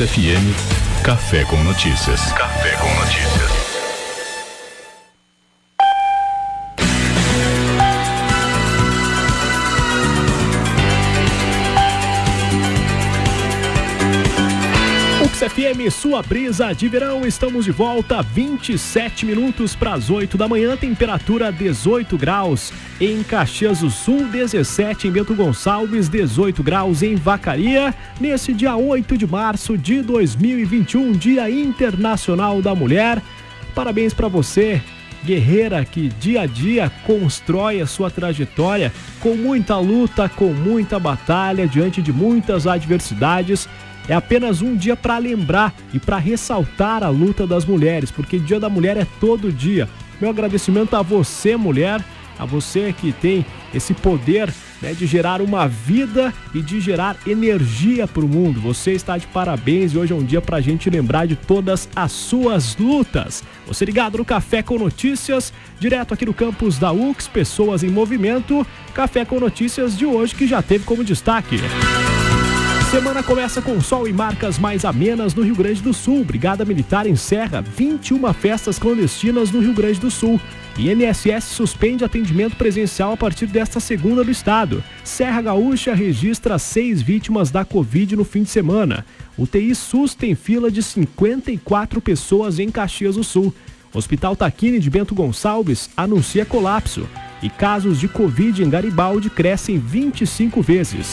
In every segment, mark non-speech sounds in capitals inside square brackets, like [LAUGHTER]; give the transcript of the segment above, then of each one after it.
FM Café com Notícias. Café com Notícias. FM, sua brisa de verão. Estamos de volta, 27 minutos para as 8 da manhã, temperatura 18 graus em Caxias do Sul, 17 em Bento Gonçalves, 18 graus em Vacaria, nesse dia 8 de março de 2021, Dia Internacional da Mulher. Parabéns para você, guerreira que dia a dia constrói a sua trajetória com muita luta, com muita batalha, diante de muitas adversidades é apenas um dia para lembrar e para ressaltar a luta das mulheres, porque Dia da Mulher é todo dia. Meu agradecimento a você, mulher, a você que tem esse poder né, de gerar uma vida e de gerar energia para o mundo. Você está de parabéns e hoje é um dia para a gente lembrar de todas as suas lutas. Você ligado no Café com Notícias, direto aqui no campus da UX, Pessoas em Movimento. Café com Notícias de hoje que já teve como destaque. Semana começa com sol e marcas mais amenas no Rio Grande do Sul. Brigada Militar encerra 21 festas clandestinas no Rio Grande do Sul. INSS suspende atendimento presencial a partir desta segunda do estado. Serra Gaúcha registra seis vítimas da Covid no fim de semana. O TI SUS tem fila de 54 pessoas em Caxias do Sul. Hospital Taquini de Bento Gonçalves anuncia colapso. E casos de Covid em Garibaldi crescem 25 vezes.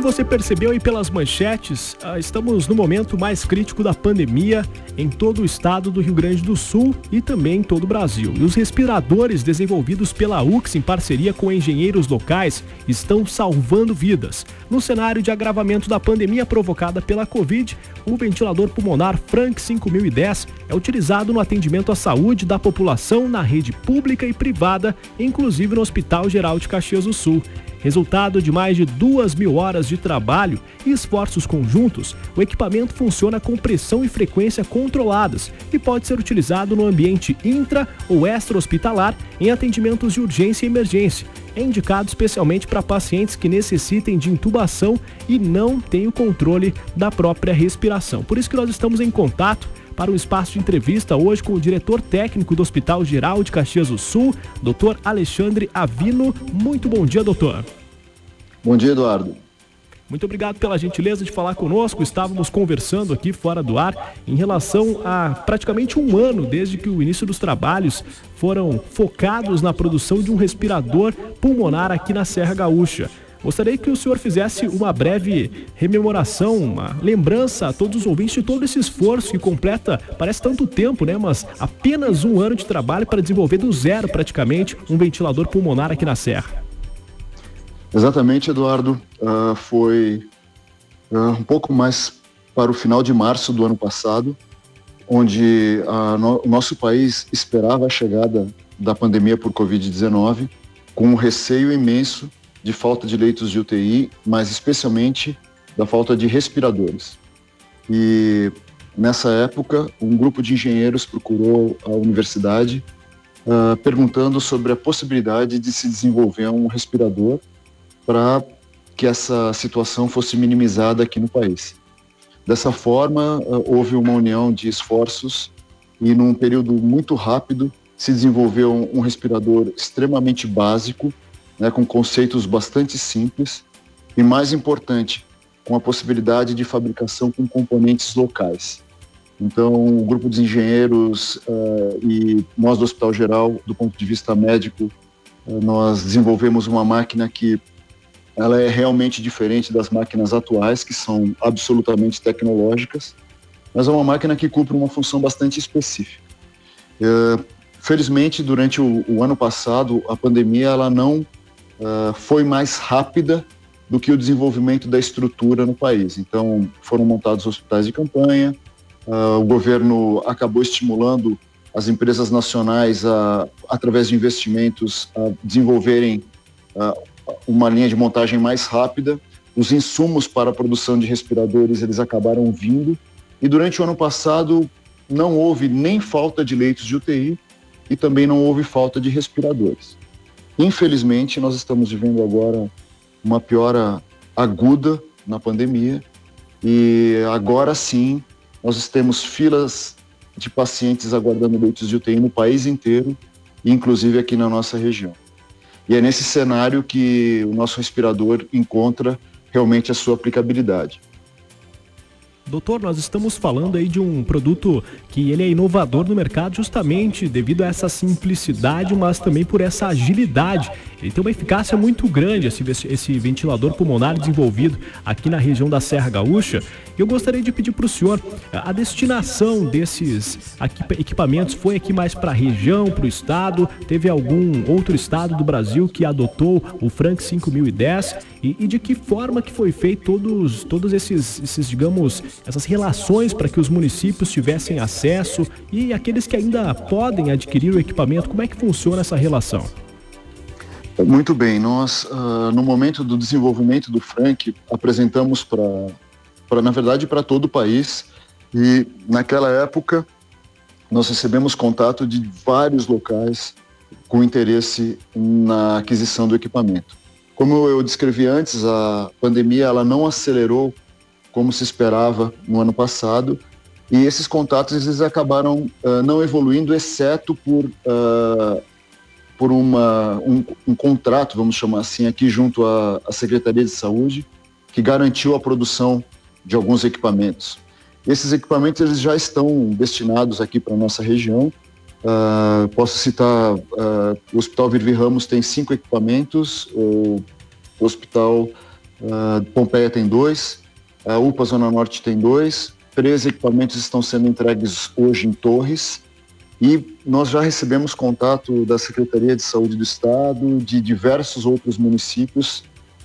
Como você percebeu aí pelas manchetes, ah, estamos no momento mais crítico da pandemia em todo o estado do Rio Grande do Sul e também em todo o Brasil. E os respiradores desenvolvidos pela UX em parceria com engenheiros locais estão salvando vidas. No cenário de agravamento da pandemia provocada pela Covid, o ventilador pulmonar Frank 5010 é utilizado no atendimento à saúde da população na rede pública e privada, inclusive no Hospital Geral de Caxias do Sul. Resultado de mais de duas mil horas de trabalho e esforços conjuntos, o equipamento funciona com pressão e frequência controladas e pode ser utilizado no ambiente intra ou extra-hospitalar em atendimentos de urgência e emergência. É indicado especialmente para pacientes que necessitem de intubação e não têm o controle da própria respiração. Por isso que nós estamos em contato para um espaço de entrevista hoje com o diretor técnico do Hospital Geral de Caxias do Sul, Dr. Alexandre Avino. Muito bom dia, doutor. Bom dia, Eduardo. Muito obrigado pela gentileza de falar conosco. Estávamos conversando aqui fora do ar em relação a praticamente um ano desde que o início dos trabalhos foram focados na produção de um respirador pulmonar aqui na Serra Gaúcha. Gostaria que o senhor fizesse uma breve rememoração, uma lembrança a todos os ouvintes de todo esse esforço que completa, parece tanto tempo, né? Mas apenas um ano de trabalho para desenvolver do zero praticamente um ventilador pulmonar aqui na Serra. Exatamente, Eduardo. Uh, foi uh, um pouco mais para o final de março do ano passado, onde uh, no, o nosso país esperava a chegada da pandemia por Covid-19 com um receio imenso de falta de leitos de UTI, mas especialmente da falta de respiradores. E nessa época, um grupo de engenheiros procurou a universidade uh, perguntando sobre a possibilidade de se desenvolver um respirador para que essa situação fosse minimizada aqui no país. Dessa forma, uh, houve uma união de esforços e, num período muito rápido, se desenvolveu um, respirador extremamente básico né, com conceitos bastante simples e, mais importante, com a possibilidade de fabricação com componentes locais. Então, o grupo de engenheiros uh, e nós do Hospital Geral, do ponto de vista médico, uh, nós desenvolvemos uma máquina que ela é realmente diferente das máquinas atuais, que são absolutamente tecnológicas, mas é uma máquina que cumpre uma função bastante específica. Uh, felizmente, durante o, o, ano passado, a pandemia ela não uh, foi mais rápida do que o desenvolvimento da estrutura no país. Então, foram montados hospitais de campanha, uh, o governo acabou estimulando as empresas nacionais, a, através de investimentos, a desenvolverem uh, uma linha de montagem mais rápida. Os insumos para a produção de respiradores eles acabaram vindo e durante o ano passado não houve nem falta de leitos de UTI e também não houve falta de respiradores. Infelizmente, nós estamos vivendo agora uma piora aguda na pandemia e agora sim nós temos filas de pacientes aguardando leitos de UTI no país inteiro, inclusive aqui na nossa região. E é nesse cenário que o nosso respirador encontra realmente a sua aplicabilidade. Doutor, nós estamos falando aí de um produto que ele é inovador no mercado justamente devido a essa simplicidade, mas também por essa agilidade. Ele tem uma eficácia muito grande, esse, esse ventilador pulmonar desenvolvido aqui na região da Serra Gaúcha. Eu gostaria de pedir para o senhor a destinação desses equipamentos foi aqui mais para a região, para o estado? Teve algum outro estado do Brasil que adotou o Frank 5010? E, e de que forma que foi feito todos, todos esses, esses, digamos, essas relações para que os municípios tivessem acesso e aqueles que ainda podem adquirir o equipamento, como é que funciona essa relação? Muito bem, nós uh, no momento do desenvolvimento do Frank apresentamos para, na verdade, para todo o país e naquela época nós recebemos contato de vários locais com interesse na aquisição do equipamento. Como eu descrevi antes, a pandemia ela não acelerou como se esperava no ano passado e esses contatos eles acabaram uh, não evoluindo, exceto por uh, por uma, um, um, contrato, vamos chamar assim, aqui junto à, à, Secretaria de Saúde, que garantiu a produção de alguns equipamentos. Esses equipamentos eles já estão destinados aqui para a nossa região. Uh, posso citar, o Hospital Virvi Ramos tem cinco equipamentos, o Hospital Pompeia tem dois, a UPA Zona Norte tem dois, três equipamentos estão sendo entregues hoje em Torres, e nós já recebemos contato da Secretaria de Saúde do Estado, de diversos outros municípios,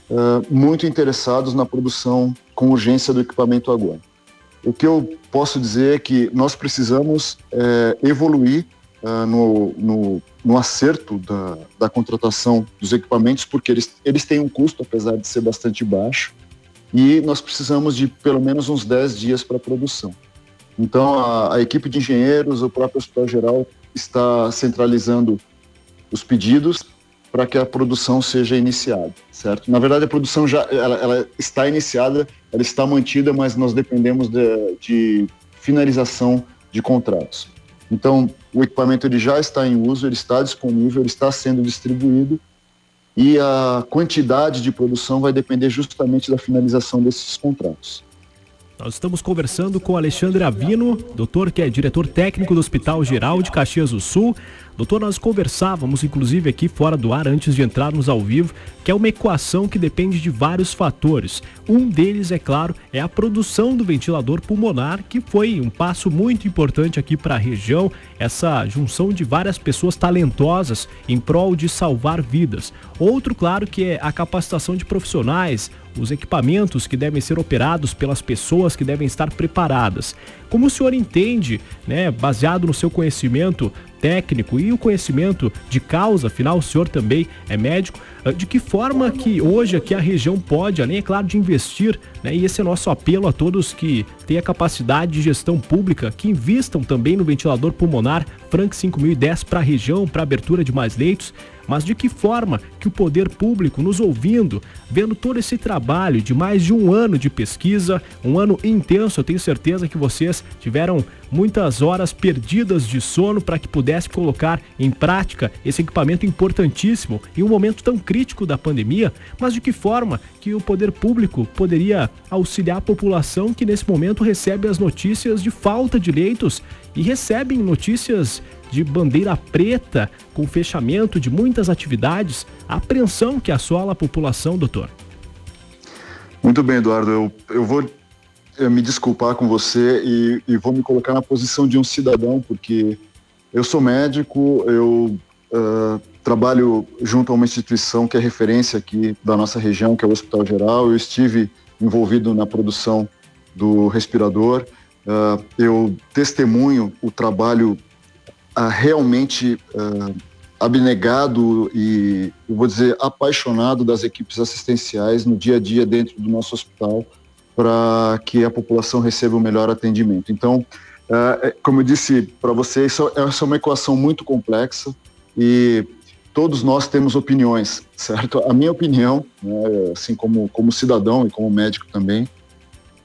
uh, muito interessados na produção com urgência do equipamento agora. O que eu posso dizer é que nós precisamos é, evoluir uh, no, no, no, acerto da, da, contratação dos equipamentos, porque eles, eles têm um custo, apesar de ser bastante baixo, e nós precisamos de pelo menos uns 10 dias para produção. Então, a, a, equipe de engenheiros, o próprio Hospital Geral está centralizando os pedidos para que a produção seja iniciada, certo? Na verdade, a produção já ela, ela está iniciada, ela está mantida, mas nós dependemos de, de finalização de contratos. Então, o equipamento ele já está em uso, ele está disponível, ele está sendo distribuído e a quantidade de produção vai depender justamente da finalização desses contratos. Nós estamos conversando com Alexandre Avino, doutor que é diretor técnico do Hospital Geral de Caxias do Sul. Doutor, nós conversávamos, inclusive aqui fora do ar, antes de entrarmos ao vivo, que é uma equação que depende de vários fatores. Um deles, é claro, é a produção do ventilador pulmonar, que foi um passo muito importante aqui para a região, essa junção de várias pessoas talentosas em prol de salvar vidas. Outro, claro, que é a capacitação de profissionais, os equipamentos que devem ser operados pelas pessoas que devem estar preparadas. Como o senhor entende, né, baseado no seu conhecimento técnico e o conhecimento de causa, afinal o senhor também é médico, ah, de que forma que hoje aqui a região pode, além, é claro, de investir, né, e esse é nosso apelo a todos que têm a capacidade de gestão pública, que investam também no ventilador pulmonar Frank 5010 para a região, para abertura de mais leitos, mas de que forma que o poder público, nos ouvindo, vendo todo esse trabalho de mais de um ano de pesquisa, um ano intenso, eu tenho certeza que vocês tiveram muitas horas perdidas de sono para que pudesse colocar em prática esse equipamento importantíssimo em um momento tão crítico da pandemia, mas de que forma que o poder público poderia auxiliar a população que nesse momento recebe as notícias de falta de leitos e recebem notícias de bandeira preta com fechamento de muitas atividades, a apreensão que assola a população, doutor? Muito bem, Eduardo. Eu, eu vou me desculpar com você e, e, vou me colocar na posição de um cidadão, porque eu sou médico, eu uh, trabalho junto a uma instituição que é referência aqui da nossa região, que é o Hospital Geral. Eu estive envolvido na produção do respirador. Uh, eu testemunho o trabalho realmente abnegado e, vou dizer, apaixonado das equipes assistenciais no dia a dia dentro do nosso hospital para que a população receba o melhor atendimento. Então, uh, como eu disse para você, isso, essa é uma equação muito complexa e todos nós temos opiniões, certo? A minha opinião, né, assim como, como cidadão e como médico também,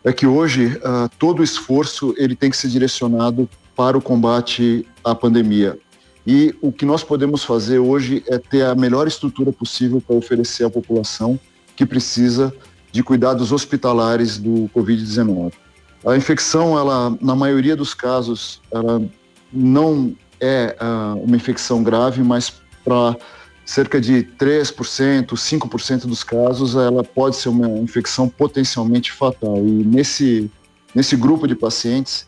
é que hoje uh, todo o esforço ele tem que ser direcionado para o combate à pandemia. E o que nós podemos fazer hoje é ter a melhor estrutura possível para oferecer à população que precisa de cuidados hospitalares do Covid-19. A infecção, ela, na maioria dos casos, ela não é uh, uma infecção grave, mas para cerca de 3%, 5% dos casos, ela pode ser uma infecção potencialmente fatal. E nesse, nesse grupo de pacientes,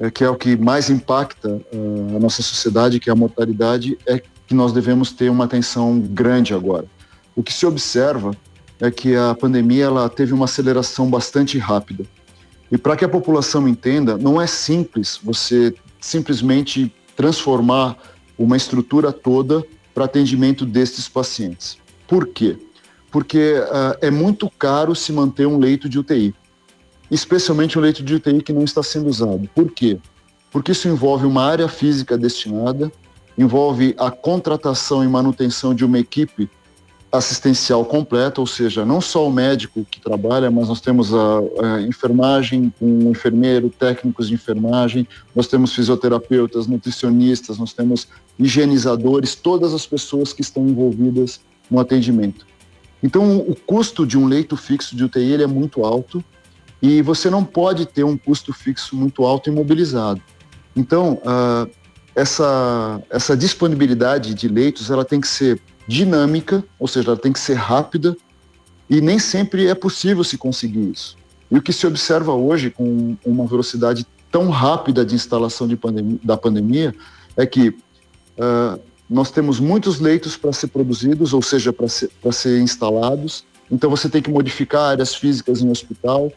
é, que é o que mais impacta uh, a nossa sociedade, que é a mortalidade, é que nós devemos ter uma atenção grande agora. O que se observa é que a pandemia ela teve uma aceleração bastante rápida. E para que a população entenda, não é simples você simplesmente transformar uma estrutura toda para atendimento destes pacientes. Por quê? Porque uh, é muito caro se manter um leito de UTI, especialmente um leito de UTI que não está sendo usado. Por quê? Porque isso envolve uma área física destinada, envolve a contratação e manutenção de uma equipe assistencial completa, ou seja, não só o médico que trabalha, mas nós temos a, a enfermagem, um enfermeiro, técnicos de enfermagem, nós temos fisioterapeutas, nutricionistas, nós temos higienizadores, todas as pessoas que estão envolvidas no atendimento. Então, o custo de um leito fixo de UTI ele é muito alto e você não pode ter um custo fixo muito alto imobilizado. Então, uh, essa, essa disponibilidade de leitos ela tem que ser dinâmica, ou seja, ela tem que ser rápida e nem sempre é possível se conseguir isso. E o que se observa hoje com uma velocidade tão rápida de instalação de da pandemia é que uh, nós temos muitos leitos para ser produzidos, ou seja, para ser, ser instalados. Então você tem que modificar áreas físicas em hospital,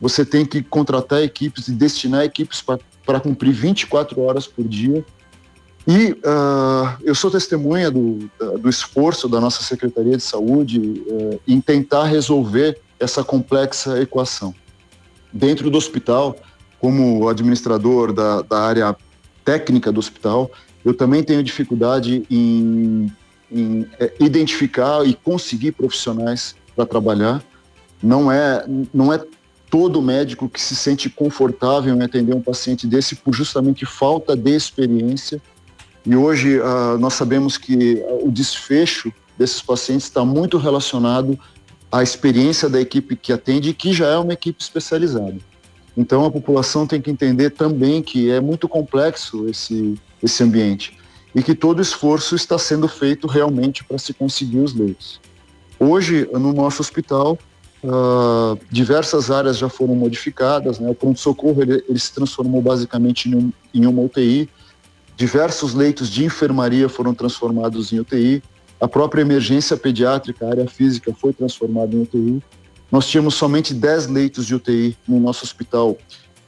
você tem que contratar equipes e destinar equipes para cumprir 24 horas por dia. E uh, eu sou testemunha do, do esforço da nossa Secretaria de Saúde uh, em tentar resolver essa complexa equação. Dentro do hospital, como administrador da, da área técnica do hospital, eu também tenho dificuldade em, em é, identificar e conseguir profissionais para trabalhar. Não é, não é todo médico que se sente confortável em atender um paciente desse por justamente falta de experiência e hoje uh, nós sabemos que o desfecho desses pacientes está muito relacionado à experiência da equipe que atende, que já é uma equipe especializada. Então a população tem que entender também que é muito complexo esse, esse ambiente e que todo esforço está sendo feito realmente para se conseguir os leitos. Hoje, no nosso hospital, uh, diversas áreas já foram modificadas, né? o pronto-socorro ele, ele, se transformou basicamente em, um, em uma UTI, Diversos leitos de enfermaria foram transformados em UTI. A própria emergência pediátrica, a área física, foi transformada em UTI. Nós tínhamos somente 10 leitos de UTI no nosso hospital.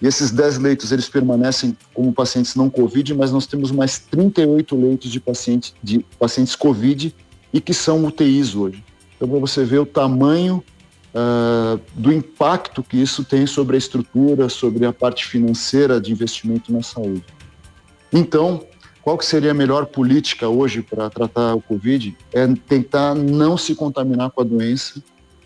E esses 10 leitos, eles permanecem como pacientes não COVID, mas nós temos mais 38 leitos de, paciente, de pacientes COVID e que são UTIs hoje. Então, para você ver o tamanho uh, do impacto que isso tem sobre a estrutura, sobre a parte financeira de investimento na saúde. Então, qual que seria a melhor política hoje para tratar o Covid? É tentar não se contaminar com a doença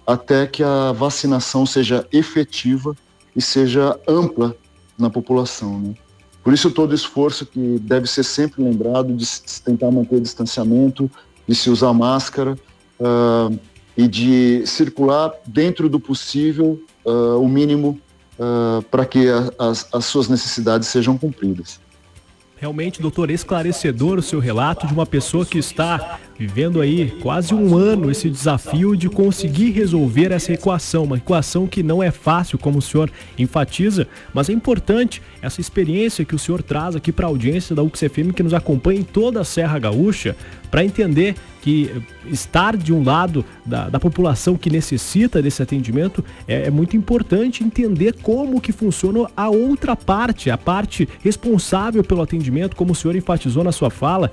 até que a vacinação seja efetiva e seja ampla na população. Né? Por isso todo esforço que deve ser sempre lembrado de se tentar manter distanciamento, de se usar máscara uh, e de circular dentro do possível uh, o mínimo uh, para que a, as, as suas necessidades sejam cumpridas. Realmente, doutor, esclarecedor o seu relato de uma pessoa que está vivendo aí quase um ano esse desafio de conseguir resolver essa equação, uma equação que não é fácil, como o senhor enfatiza, mas é importante essa experiência que o senhor traz aqui para a audiência da UXFM que nos acompanha em toda a Serra Gaúcha, para entender que estar de um lado da, da população que necessita desse atendimento é, é, muito importante entender como que funciona a outra parte, a parte responsável pelo atendimento, como o senhor enfatizou na sua fala.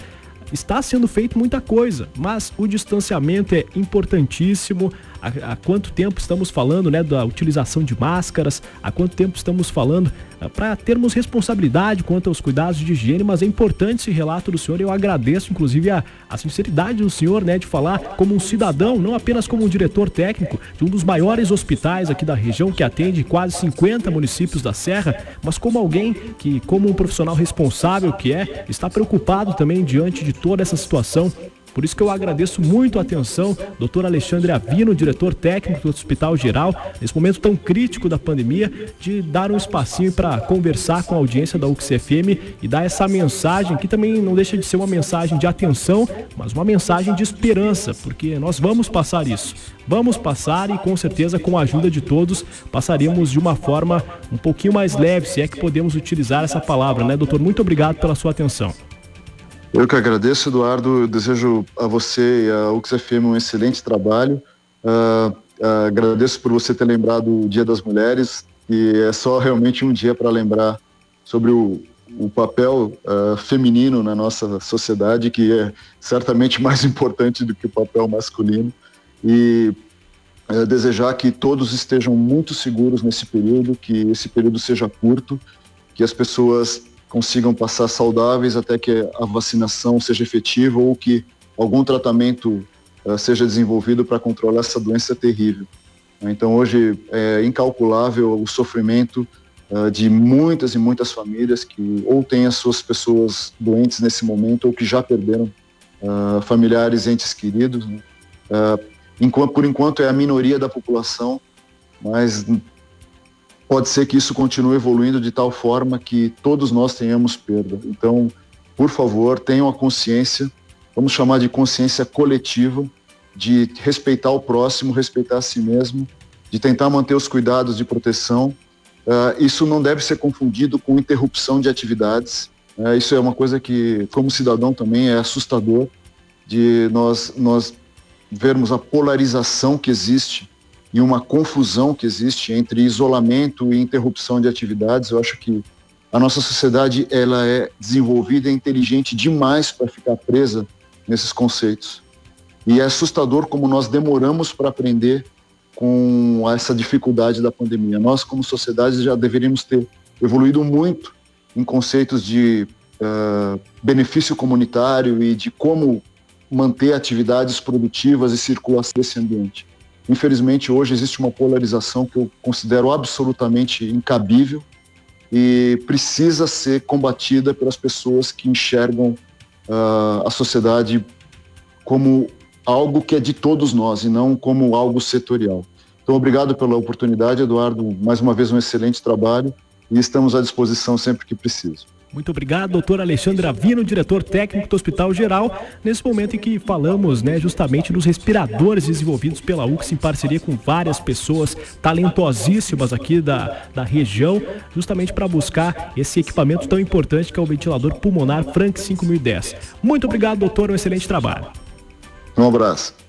Está sendo feito muita coisa, mas o distanciamento é importantíssimo, há, há, quanto tempo estamos falando né, da utilização de máscaras, há quanto tempo estamos falando ah, para termos responsabilidade quanto aos cuidados de higiene, mas é importante esse relato do senhor. Eu agradeço, inclusive, a, a sinceridade do senhor né, de falar como um cidadão, não apenas como um diretor técnico de um dos maiores hospitais aqui da região, que atende quase 50 municípios da Serra, mas como alguém que, como um profissional responsável que é, está preocupado também diante de toda essa situação por isso que eu agradeço muito a atenção, doutor Alexandre Avino, diretor técnico do Hospital Geral, nesse momento tão crítico da pandemia, de dar um espacinho para conversar com a audiência da UXFM e dar essa mensagem, que também não deixa de ser uma mensagem de atenção, mas uma mensagem de esperança, porque nós vamos passar isso. Vamos passar e com certeza com a ajuda de todos passaremos de uma forma um pouquinho mais leve, se é que podemos utilizar essa palavra, né, doutor? Muito obrigado pela sua atenção. Eu que agradeço, Eduardo. Eu desejo a você e a UXFM um excelente trabalho. Uh, uh, agradeço por você ter lembrado o Dia das Mulheres, e é só realmente um dia para lembrar sobre o, o papel uh, feminino na nossa sociedade, que é certamente mais [LAUGHS] importante do que o papel masculino. E desejar que todos estejam muito seguros nesse período, que esse período seja curto, que as pessoas consigam passar saudáveis até que a vacinação seja efetiva ou que algum tratamento uh, seja desenvolvido para controlar essa doença terrível. Então, hoje é incalculável o sofrimento uh, de muitas e muitas famílias que ou têm as suas pessoas doentes nesse momento ou que já perderam uh, familiares, entes queridos. Né? Enquanto, por enquanto, é a minoria da população, mas pode ser que isso continue evoluindo de tal forma que todos nós tenhamos perda. Então, por favor, tenham a consciência, vamos chamar de consciência coletiva, de respeitar o próximo, respeitar a si mesmo, de tentar manter os cuidados de proteção. Uh, isso não deve ser confundido com interrupção de atividades. Uh, isso é uma coisa que, como cidadão, também é assustador de nós, nós vermos a polarização que existe e uma confusão que existe entre isolamento e interrupção de atividades. Eu acho que a nossa sociedade ela é desenvolvida e inteligente demais para ficar presa nesses conceitos. E é assustador como nós demoramos para aprender com essa dificuldade da pandemia. Nós, como sociedade, já deveríamos ter evoluído muito em conceitos de uh, benefício comunitário e de como manter atividades produtivas e circulação desse ambiente. Infelizmente, hoje existe uma polarização que eu considero absolutamente incabível e precisa ser combatida pelas pessoas que enxergam uh, a sociedade como algo que é de todos nós e não como algo setorial. Então, obrigado pela oportunidade, Eduardo. Mais uma vez, um excelente trabalho e estamos à disposição sempre que preciso. Muito obrigado, doutor Alexandre Avino, diretor técnico do Hospital Geral, nesse momento em que falamos né, justamente dos respiradores desenvolvidos pela UX em parceria com várias pessoas talentosíssimas aqui da, da região, justamente para buscar esse equipamento tão importante que é o ventilador pulmonar Frank 5010. Muito obrigado, doutor, um excelente trabalho. Um abraço.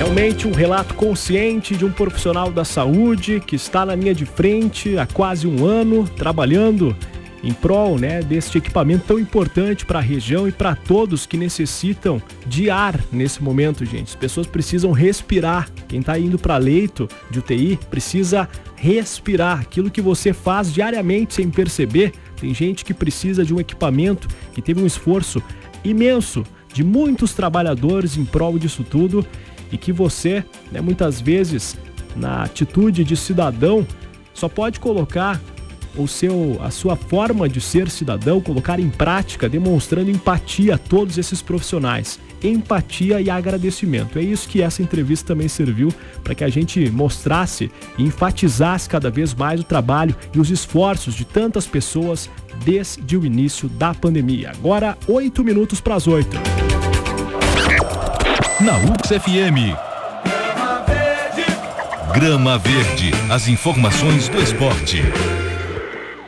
Realmente um relato consciente de um profissional da saúde que está na linha de frente há quase um ano, trabalhando em prol né, deste equipamento tão importante para a região e para todos que necessitam de ar nesse momento, gente. As pessoas precisam respirar. Quem está indo para leito de UTI precisa respirar. Aquilo que você faz diariamente sem perceber. Tem gente que precisa de um equipamento que teve um esforço imenso de muitos trabalhadores em prol disso tudo e que você, né, muitas vezes, na atitude de cidadão, só pode colocar o seu, a sua forma de ser cidadão, colocar em prática, demonstrando empatia a todos esses profissionais. Empatia e agradecimento. É isso que essa entrevista também serviu para que a gente mostrasse e enfatizasse cada vez mais o trabalho e os esforços de tantas pessoas desde o início da pandemia. Agora, oito minutos para as oito na UX FM. Grama Verde, as informações do esporte.